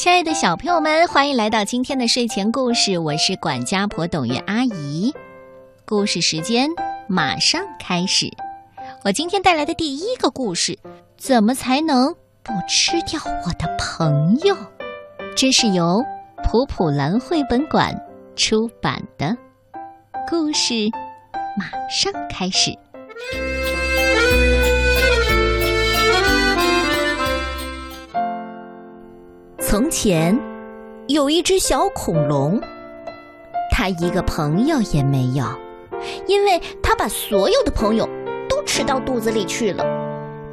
亲爱的小朋友们，欢迎来到今天的睡前故事，我是管家婆董月阿姨。故事时间马上开始。我今天带来的第一个故事，怎么才能不吃掉我的朋友？这是由普普兰绘本馆出版的故事，马上开始。从前，有一只小恐龙，它一个朋友也没有，因为它把所有的朋友都吃到肚子里去了。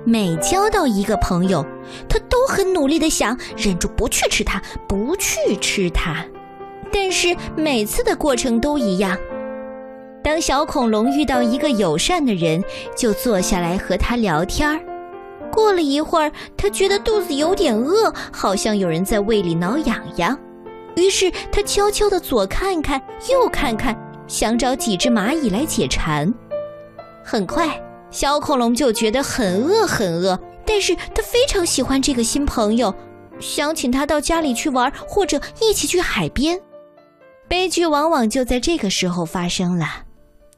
每交到一个朋友，它都很努力的想忍住不去吃它，不去吃它。但是每次的过程都一样，当小恐龙遇到一个友善的人，就坐下来和他聊天儿。过了一会儿，他觉得肚子有点饿，好像有人在胃里挠痒痒。于是他悄悄地左看看，右看看，想找几只蚂蚁来解馋。很快，小恐龙就觉得很饿很饿，但是他非常喜欢这个新朋友，想请他到家里去玩，或者一起去海边。悲剧往往就在这个时候发生了。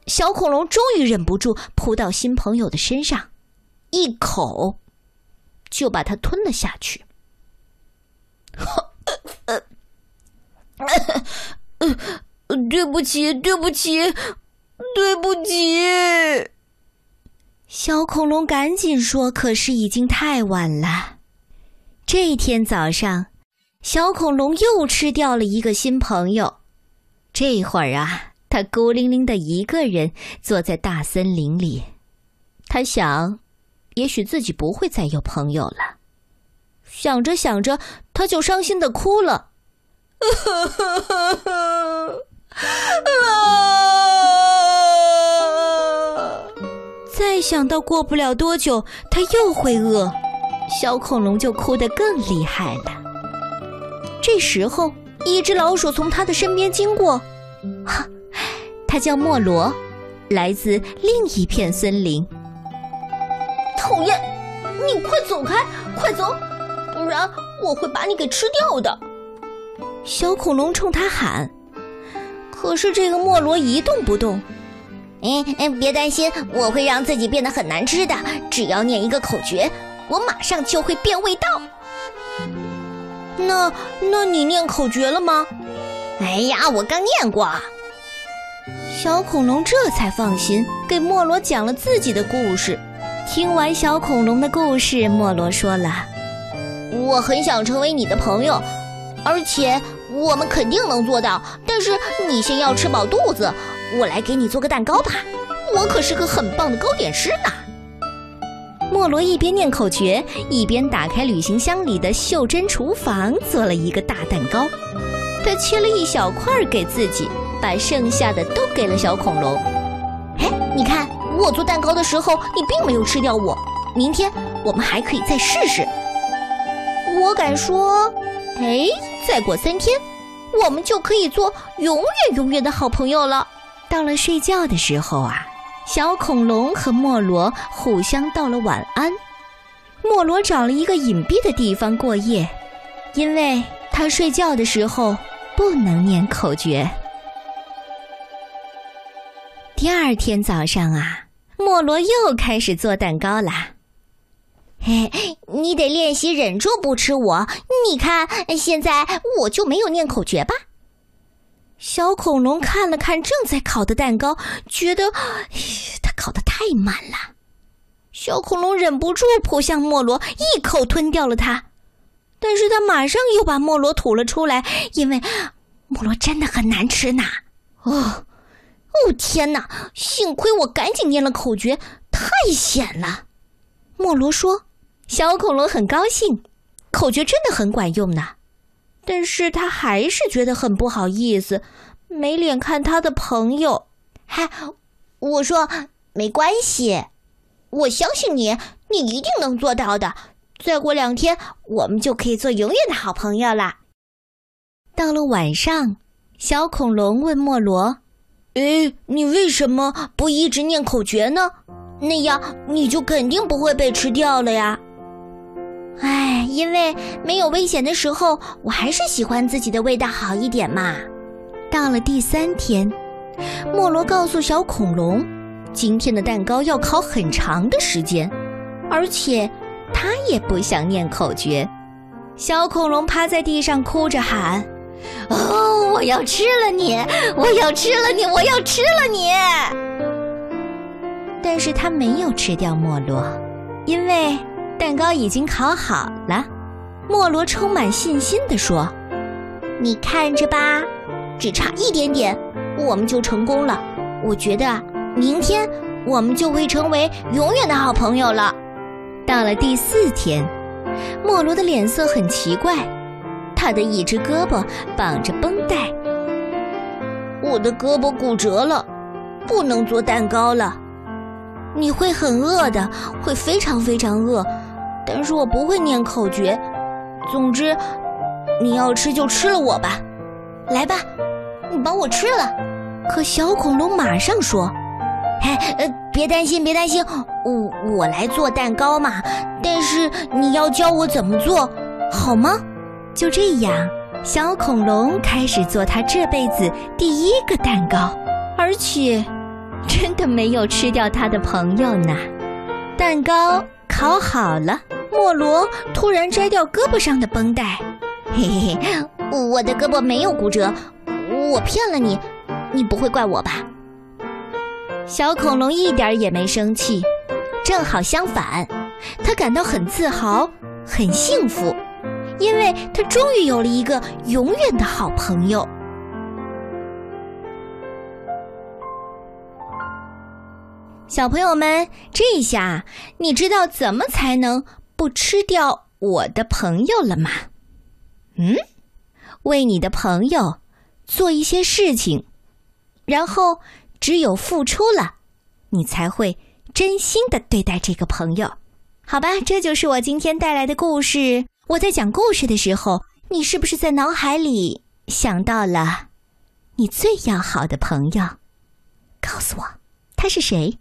小恐龙终于忍不住扑到新朋友的身上，一口。就把它吞了下去。对不起，对不起，对不起！小恐龙赶紧说，可是已经太晚了。这一天早上，小恐龙又吃掉了一个新朋友。这会儿啊，他孤零零的一个人坐在大森林里，他想。也许自己不会再有朋友了。想着想着，他就伤心的哭了。再想到过不了多久他又会饿，小恐龙就哭得更厉害了。这时候，一只老鼠从他的身边经过，哈，它叫莫罗，来自另一片森林。讨厌！你快走开，快走，不然我会把你给吃掉的。小恐龙冲他喊，可是这个莫罗一动不动。哎哎，别担心，我会让自己变得很难吃的。只要念一个口诀，我马上就会变味道。那那你念口诀了吗？哎呀，我刚念过。小恐龙这才放心，给莫罗讲了自己的故事。听完小恐龙的故事，莫罗说了：“我很想成为你的朋友，而且我们肯定能做到。但是你先要吃饱肚子，我来给你做个蛋糕吧。我可是个很棒的糕点师呢。”莫罗一边念口诀，一边打开旅行箱里的袖珍厨房，做了一个大蛋糕。他切了一小块给自己，把剩下的都给了小恐龙。哎，你看。我做蛋糕的时候，你并没有吃掉我。明天我们还可以再试试。我敢说，哎，再过三天，我们就可以做永远永远的好朋友了。到了睡觉的时候啊，小恐龙和莫罗互相道了晚安。莫罗找了一个隐蔽的地方过夜，因为他睡觉的时候不能念口诀。第二天早上啊。莫罗又开始做蛋糕啦。嘿，你得练习忍住不吃我。你看，现在我就没有念口诀吧？小恐龙看了看正在烤的蛋糕，觉得 它烤的太慢了。小恐龙忍不住扑向莫罗，一口吞掉了它。但是他马上又把莫罗吐了出来，因为莫罗真的很难吃呢。哦。哦天哪！幸亏我赶紧念了口诀，太险了。莫罗说：“小恐龙很高兴，口诀真的很管用呢。但是他还是觉得很不好意思，没脸看他的朋友。嗨，我说没关系，我相信你，你一定能做到的。再过两天，我们就可以做永远的好朋友了。”到了晚上，小恐龙问莫罗。哎，你为什么不一直念口诀呢？那样你就肯定不会被吃掉了呀。唉，因为没有危险的时候，我还是喜欢自己的味道好一点嘛。到了第三天，莫罗告诉小恐龙，今天的蛋糕要烤很长的时间，而且他也不想念口诀。小恐龙趴在地上哭着喊：“哦，我要吃了你！我要吃了你！我要吃了你！”但是他没有吃掉莫罗，因为蛋糕已经烤好了。莫罗充满信心地说：“你看着吧，只差一点点，我们就成功了。我觉得明天我们就会成为永远的好朋友了。”到了第四天。莫罗的脸色很奇怪，他的一只胳膊绑着绷带。我的胳膊骨折了，不能做蛋糕了。你会很饿的，会非常非常饿。但是我不会念口诀。总之，你要吃就吃了我吧。来吧，你把我吃了。可小恐龙马上说。哎，呃，别担心，别担心，我我来做蛋糕嘛。但是你要教我怎么做，好吗？就这样，小恐龙开始做他这辈子第一个蛋糕，而且真的没有吃掉他的朋友呢。蛋糕烤好了，莫罗突然摘掉胳膊上的绷带。嘿嘿嘿，我的胳膊没有骨折，我骗了你，你不会怪我吧？小恐龙一点也没生气，正好相反，他感到很自豪、很幸福，因为他终于有了一个永远的好朋友。小朋友们，这下你知道怎么才能不吃掉我的朋友了吗？嗯，为你的朋友做一些事情，然后。只有付出了，你才会真心的对待这个朋友，好吧？这就是我今天带来的故事。我在讲故事的时候，你是不是在脑海里想到了你最要好的朋友？告诉我，他是谁？